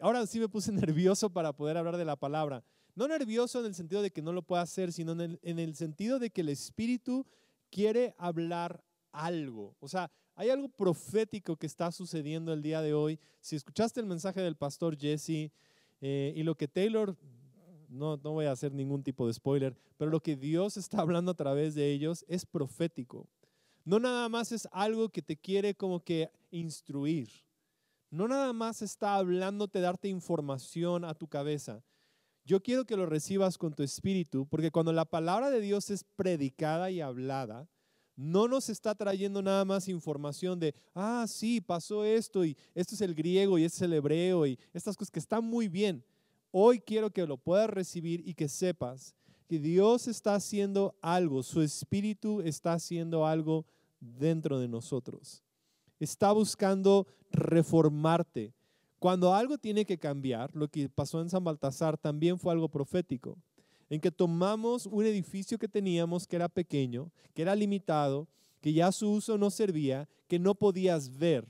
ahora sí me puse nervioso para poder hablar de la palabra. No nervioso en el sentido de que no lo pueda hacer, sino en el, en el sentido de que el Espíritu quiere hablar algo. O sea, hay algo profético que está sucediendo el día de hoy. Si escuchaste el mensaje del pastor Jesse eh, y lo que Taylor, no, no voy a hacer ningún tipo de spoiler, pero lo que Dios está hablando a través de ellos es profético. No nada más es algo que te quiere como que instruir. No nada más está hablándote, darte información a tu cabeza. Yo quiero que lo recibas con tu espíritu, porque cuando la palabra de Dios es predicada y hablada, no nos está trayendo nada más información de, ah, sí, pasó esto y esto es el griego y es el hebreo y estas cosas que están muy bien. Hoy quiero que lo puedas recibir y que sepas que Dios está haciendo algo, su espíritu está haciendo algo dentro de nosotros. Está buscando reformarte. Cuando algo tiene que cambiar, lo que pasó en San Baltasar también fue algo profético en que tomamos un edificio que teníamos que era pequeño, que era limitado, que ya su uso no servía, que no podías ver.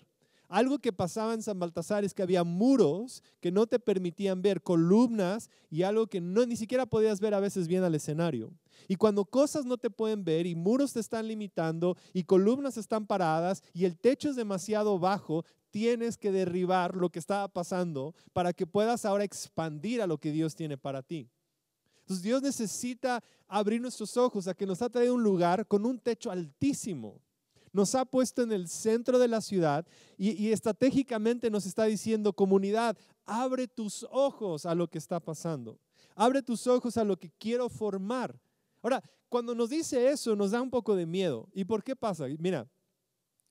Algo que pasaba en San Baltasar es que había muros que no te permitían ver, columnas y algo que no ni siquiera podías ver a veces bien al escenario. Y cuando cosas no te pueden ver y muros te están limitando y columnas están paradas y el techo es demasiado bajo, tienes que derribar lo que estaba pasando para que puedas ahora expandir a lo que Dios tiene para ti. Entonces Dios necesita abrir nuestros ojos a que nos ha traído un lugar con un techo altísimo. Nos ha puesto en el centro de la ciudad y, estratégicamente nos está diciendo, comunidad, abre tus ojos a lo que está pasando. Abre tus ojos a lo que quiero formar. Ahora, cuando nos dice eso, nos da un poco de miedo. ¿Y por qué pasa? Mira,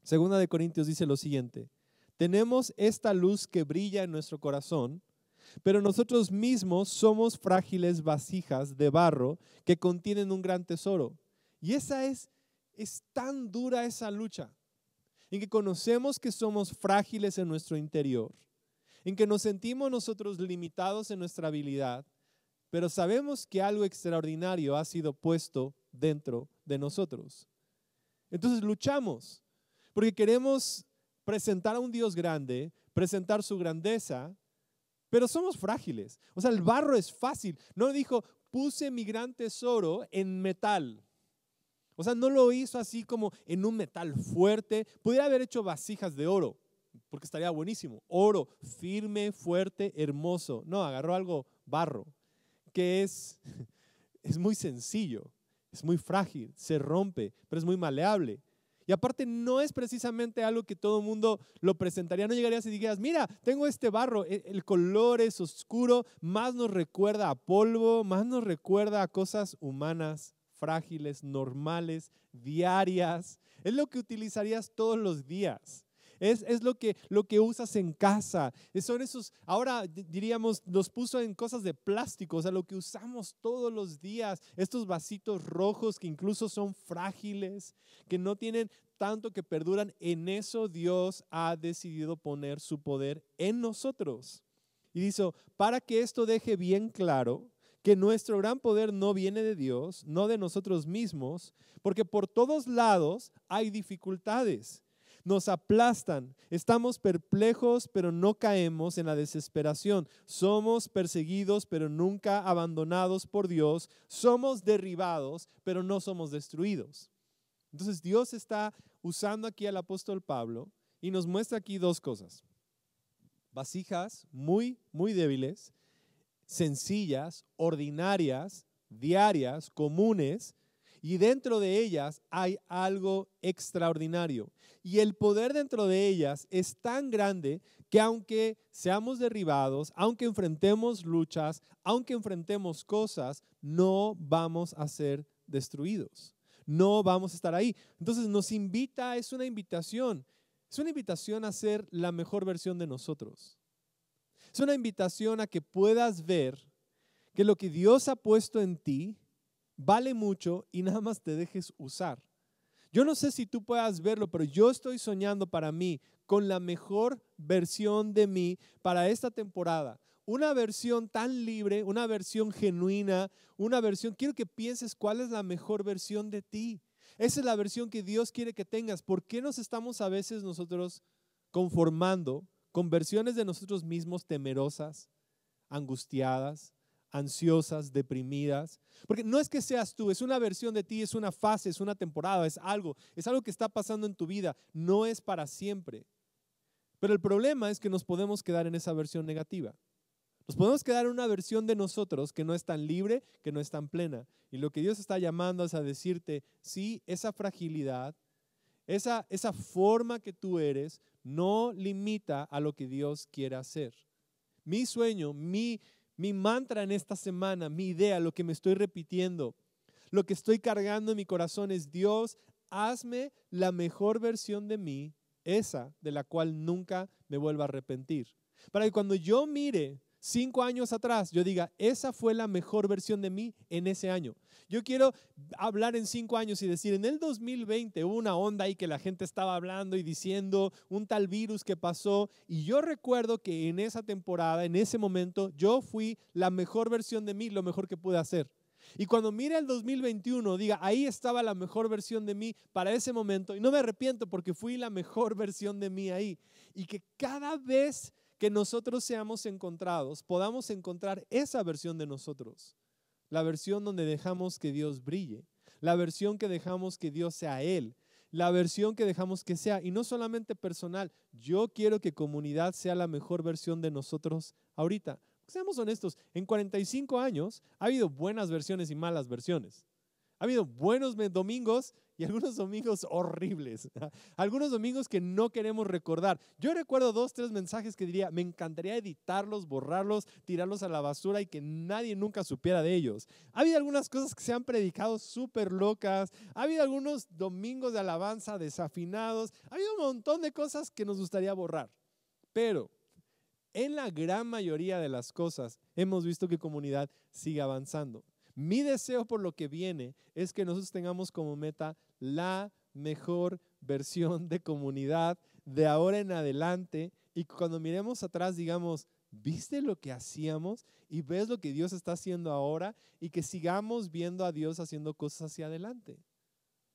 Segunda de Corintios dice lo siguiente: Tenemos esta luz que brilla en nuestro corazón pero nosotros mismos somos frágiles vasijas de barro que contienen un gran tesoro. Y esa es, es tan dura esa lucha, en que conocemos que somos frágiles en nuestro interior, en que nos sentimos nosotros limitados en nuestra habilidad, pero sabemos que algo extraordinario ha sido puesto dentro de nosotros. Entonces luchamos, porque queremos presentar a un Dios grande, presentar su grandeza, pero somos frágiles. O sea, el barro es fácil. No dijo, puse mi gran tesoro en metal. O sea, no lo hizo así como en un metal fuerte. Pudiera haber hecho vasijas de oro, porque estaría buenísimo. Oro, firme, fuerte, hermoso. No, agarró algo barro, que es, es muy sencillo, es muy frágil, se rompe, pero es muy maleable. Y aparte no es precisamente algo que todo el mundo lo presentaría. No llegarías y dijeras, mira, tengo este barro, e, el color es oscuro, más nos recuerda a polvo, más nos recuerda a cosas humanas, frágiles, normales, diarias. Es lo que utilizarías todos los días. Es, lo, que, lo que usas en casa. Son esos, ahora diríamos, nos puso en cosas de plástico, o sea, lo que usamos todos los días. Estos vasitos rojos que incluso son frágiles, que no tienen tanto que perduran. En eso Dios ha decidido poner su poder en nosotros. Y dice, para que esto deje bien claro que nuestro gran poder no viene de Dios, no de nosotros mismos, porque por todos lados hay dificultades nos aplastan. Estamos perplejos, pero no caemos en la desesperación. Somos perseguidos, pero nunca abandonados por Dios. Somos derribados, pero no somos destruidos. Entonces Dios está usando aquí al apóstol Pablo y nos muestra aquí dos cosas. Vasijas muy, muy débiles, sencillas, ordinarias, diarias, comunes, y dentro de ellas hay algo extraordinario. Y el poder dentro de ellas es tan grande que aunque seamos derribados, aunque enfrentemos luchas, aunque enfrentemos cosas, no vamos a ser destruidos. No vamos a estar ahí. Entonces nos invita, es una invitación. Es una invitación a ser la mejor versión de nosotros. Es una invitación a que puedas ver que lo que Dios ha puesto en ti vale mucho y nada más te dejes usar. Yo no sé si tú puedas verlo, pero yo estoy soñando para mí con la mejor versión de mí para esta temporada. Una versión tan libre, una versión genuina, una versión, quiero que pienses cuál es la mejor versión de ti. Esa es la versión que Dios quiere que tengas. ¿Por qué nos estamos a veces nosotros conformando con versiones de nosotros mismos temerosas, angustiadas, ansiosas, deprimidas. Porque no es que seas tú, es una versión de ti, es una fase, es una temporada, es algo, es algo que está pasando en tu vida, no es para siempre. Pero el problema es que nos podemos quedar en esa versión negativa. Nos podemos quedar en una versión de nosotros que no es tan libre, que no es tan plena. Y lo que Dios está llamando es a decirte, sí, esa fragilidad, esa, esa forma que tú eres, no limita a lo que Dios quiere hacer. Mi sueño, mi, mi mantra en esta semana, mi idea, lo que me estoy repitiendo, lo que estoy cargando en mi corazón es Dios, hazme la mejor versión de mí, esa de la cual nunca me vuelva a arrepentir. Para que cuando yo mire cinco años atrás, yo diga, esa fue la mejor versión de mí en ese año. Yo quiero hablar en cinco años y decir, en el 2020 hubo una onda ahí que la gente estaba hablando y diciendo un tal virus que pasó. Y yo recuerdo que en esa temporada, en ese momento, yo fui la mejor versión de mí, lo mejor que pude hacer. Y cuando mire el 2021, diga, ahí estaba la mejor versión de mí para ese momento. Y no me arrepiento porque fui la mejor versión de mí ahí. Y que cada vez que nosotros seamos encontrados, podamos encontrar esa versión de nosotros. La versión donde dejamos que Dios brille. La versión que dejamos que Dios sea Él. La versión que dejamos que sea, y no solamente personal, yo quiero que comunidad sea la mejor versión de nosotros ahorita. Seamos honestos, en 45 años ha habido buenas versiones y malas versiones. Ha habido buenos domingos y algunos domingos horribles. Algunos domingos que no queremos recordar. Yo recuerdo dos, tres mensajes que diría, me encantaría editarlos, borrarlos, tirarlos a la basura y que nadie nunca supiera de ellos. Ha habido algunas cosas que se han predicado súper locas. Ha habido algunos domingos de alabanza desafinados. Ha habido un montón de cosas que nos gustaría borrar. Pero en la gran mayoría de las cosas hemos visto que comunidad sigue avanzando. Mi deseo por lo que viene es que nosotros tengamos como meta la mejor versión de comunidad de ahora en adelante y cuando miremos atrás digamos, ¿viste lo que hacíamos? Y ves lo que Dios está haciendo ahora y que sigamos viendo a Dios haciendo cosas hacia adelante.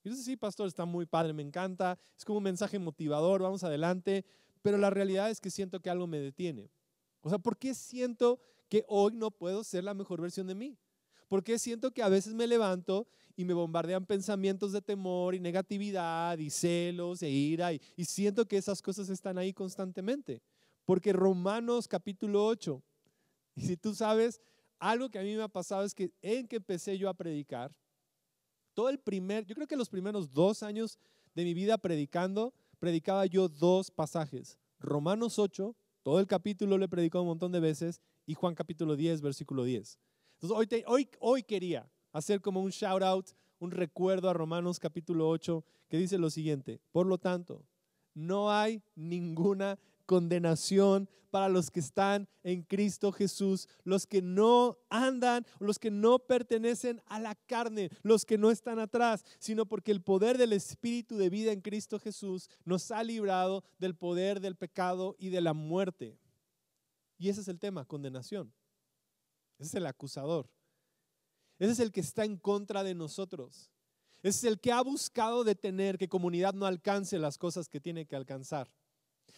Y eso sí, pastor, está muy padre, me encanta, es como un mensaje motivador, vamos adelante, pero la realidad es que siento que algo me detiene. O sea, ¿por qué siento que hoy no puedo ser la mejor versión de mí? Porque siento que a veces me levanto y me bombardean pensamientos de temor y negatividad y celos e ira y, siento que esas cosas están ahí constantemente. Porque Romanos capítulo 8, y si tú sabes, algo que a mí me ha pasado es que en que empecé yo a predicar, todo el primer, yo creo que los primeros dos años de mi vida predicando, predicaba yo dos pasajes. Romanos 8, todo el capítulo lo he predicado un montón de veces, y Juan capítulo 10, versículo 10. Hoy, hoy, quería hacer como un shout out, un recuerdo a Romanos capítulo 8, que dice lo siguiente, por lo tanto, no hay ninguna condenación para los que están en Cristo Jesús, los que no andan, los que no pertenecen a la carne, los que no están atrás, sino porque el poder del Espíritu de vida en Cristo Jesús nos ha librado del poder del pecado y de la muerte. Y ese es el tema, condenación. Ese es el acusador. Ese es el que está en contra de nosotros. Ese es el que ha buscado detener que comunidad no alcance las cosas que tiene que alcanzar.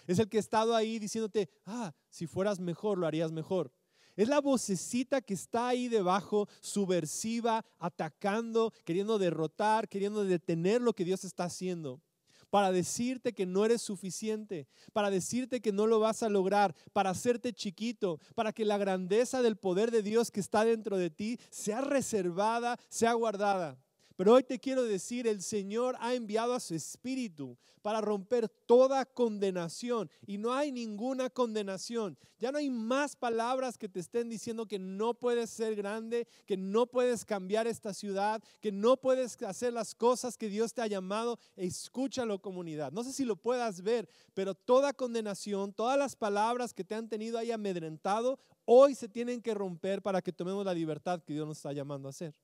Es el que ha estado ahí diciéndote, ah, si fueras mejor, lo harías mejor. Es la vocecita que está ahí debajo, subversiva, atacando, queriendo derrotar, queriendo detener lo que Dios está haciendo para decirte que no eres suficiente, para decirte que no lo vas a lograr, para hacerte chiquito, para que la grandeza del poder de Dios que está dentro de ti sea reservada, sea guardada. Pero hoy te quiero decir, el Señor ha enviado a su Espíritu para romper toda condenación. Y no hay ninguna condenación. Ya no hay más palabras que te estén diciendo que no puedes ser grande, que no puedes cambiar esta ciudad, que no puedes hacer las cosas que Dios te ha llamado. Escúchalo comunidad. No sé si lo puedas ver, pero toda condenación, todas las palabras que te han tenido ahí amedrentado, hoy se tienen que romper para que tomemos la libertad que Dios nos está llamando a hacer.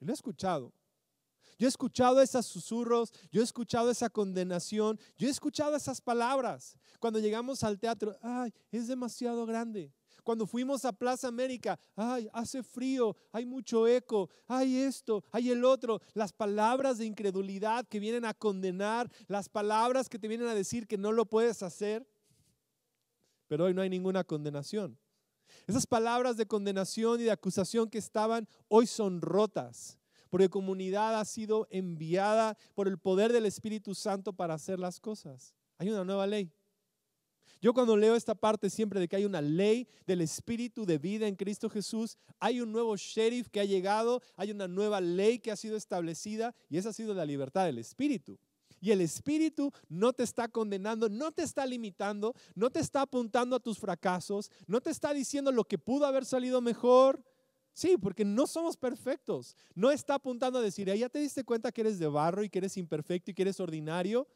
Lo he escuchado. Yo he escuchado esos susurros, yo he escuchado esa condenación, yo he escuchado esas palabras. Cuando llegamos al teatro, ay, es demasiado grande. Cuando fuimos a Plaza América, ay, hace frío, hay mucho eco, hay esto, hay el otro. Las palabras de incredulidad que vienen a condenar, las palabras que te vienen a decir que no lo puedes hacer. pero hoy no hay ninguna condenación. Esas palabras de condenación y de acusación que estaban hoy son rotas, porque comunidad ha sido enviada por el poder del Espíritu Santo para hacer las cosas. Hay una nueva ley. Yo cuando leo esta parte siempre de que hay una ley del espíritu de vida en Cristo Jesús, hay un nuevo sheriff que ha llegado, hay una nueva ley que ha sido establecida y esa ha sido la libertad del espíritu. Y el Espíritu no te está condenando, no te está limitando, no te está apuntando a tus fracasos, no te está diciendo lo que pudo haber salido mejor. Sí, porque no somos perfectos. No está apuntando a decir, ¿ya te diste cuenta que eres de barro y que eres imperfecto y que eres ordinario?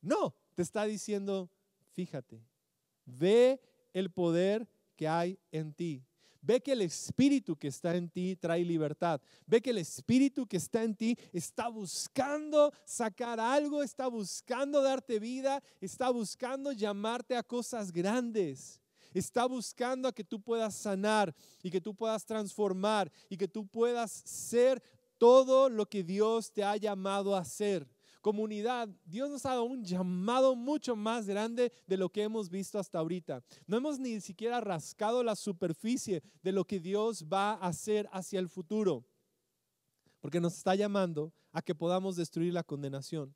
No, te está diciendo, fíjate, ve el poder que hay en ti. Ve que el espíritu que está en ti trae libertad. Ve que el espíritu que está en ti está buscando sacar algo, está buscando darte vida, está buscando llamarte a cosas grandes. Está buscando a que tú puedas sanar y que tú puedas transformar y que tú puedas ser todo lo que Dios te ha llamado a ser comunidad, Dios nos ha dado un llamado mucho más grande de lo que hemos visto hasta ahorita. No hemos ni siquiera rascado la superficie de lo que Dios va a hacer hacia el futuro, porque nos está llamando a que podamos destruir la condenación.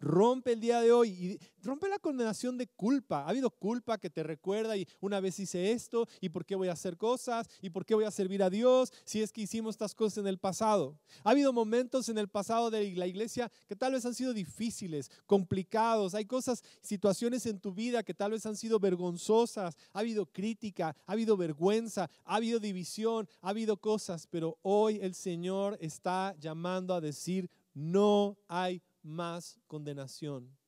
Rompe el día de hoy y rompe la condenación de culpa. Ha habido culpa que te recuerda y una vez hice esto y por qué voy a hacer cosas y por qué voy a servir a Dios si es que hicimos estas cosas en el pasado. Ha habido momentos en el pasado de la iglesia que tal vez han sido difíciles, complicados. Hay cosas, situaciones en tu vida que tal vez han sido vergonzosas. Ha habido crítica, ha habido vergüenza, ha habido división, ha habido cosas, pero hoy el Señor está llamando a decir, no hay más condenación.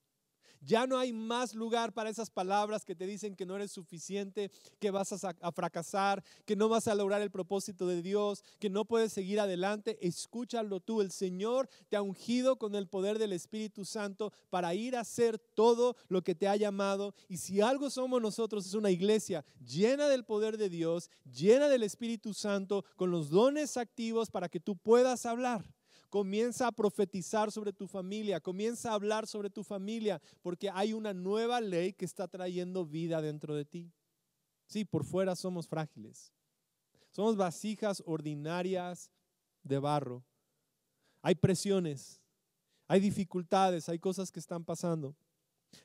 Ya no hay más lugar para esas palabras que te dicen que no eres suficiente, que vas a, fracasar, que no vas a lograr el propósito de Dios, que no puedes seguir adelante. Escúchalo tú. El Señor te ha ungido con el poder del Espíritu Santo para ir a hacer todo lo que te ha llamado. Y si algo somos nosotros es una iglesia llena del poder de Dios, llena del Espíritu Santo, con los dones activos para que tú puedas hablar. Comienza a profetizar sobre tu familia, comienza a hablar sobre tu familia, porque hay una nueva ley que está trayendo vida dentro de ti. Sí, por fuera somos frágiles. Somos vasijas ordinarias de barro. Hay presiones, hay dificultades, hay cosas que están pasando.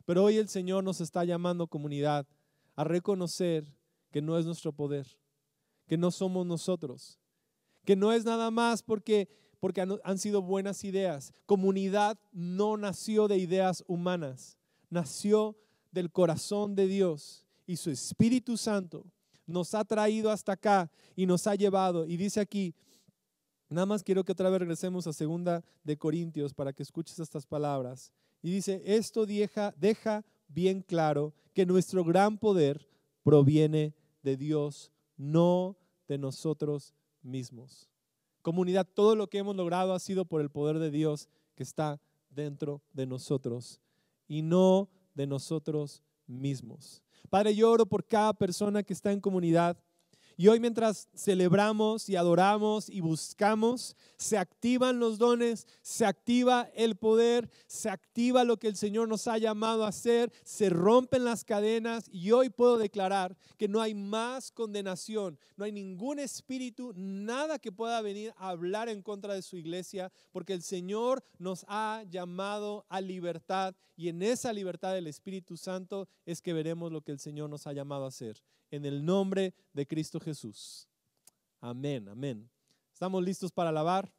Pero hoy el Señor nos está llamando comunidad a reconocer que no es nuestro poder, que no somos nosotros, que no es nada más porque porque han, sido buenas ideas. Comunidad no nació de ideas humanas, nació del corazón de Dios y su Espíritu Santo nos ha traído hasta acá y nos ha llevado. Y dice aquí, nada más quiero que otra vez regresemos a segunda de Corintios para que escuches estas palabras. Y dice, esto deja, deja bien claro que nuestro gran poder proviene de Dios, no de nosotros mismos. Comunidad, todo lo que hemos logrado ha sido por el poder de Dios que está dentro de nosotros y no de nosotros mismos. Padre, yo oro por cada persona que está en comunidad y hoy mientras celebramos y adoramos y buscamos, se activan los dones, se activa el poder, se activa lo que el Señor nos ha llamado a hacer, se rompen las cadenas y hoy puedo declarar que no hay más condenación, no hay ningún espíritu, nada que pueda venir a hablar en contra de su iglesia, porque el Señor nos ha llamado a libertad y en esa libertad del Espíritu Santo es que veremos lo que el Señor nos ha llamado a hacer en el nombre de Cristo Jesús. Amén, amén. ¿Estamos listos para alabar?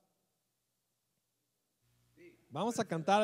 Vamos a cantar.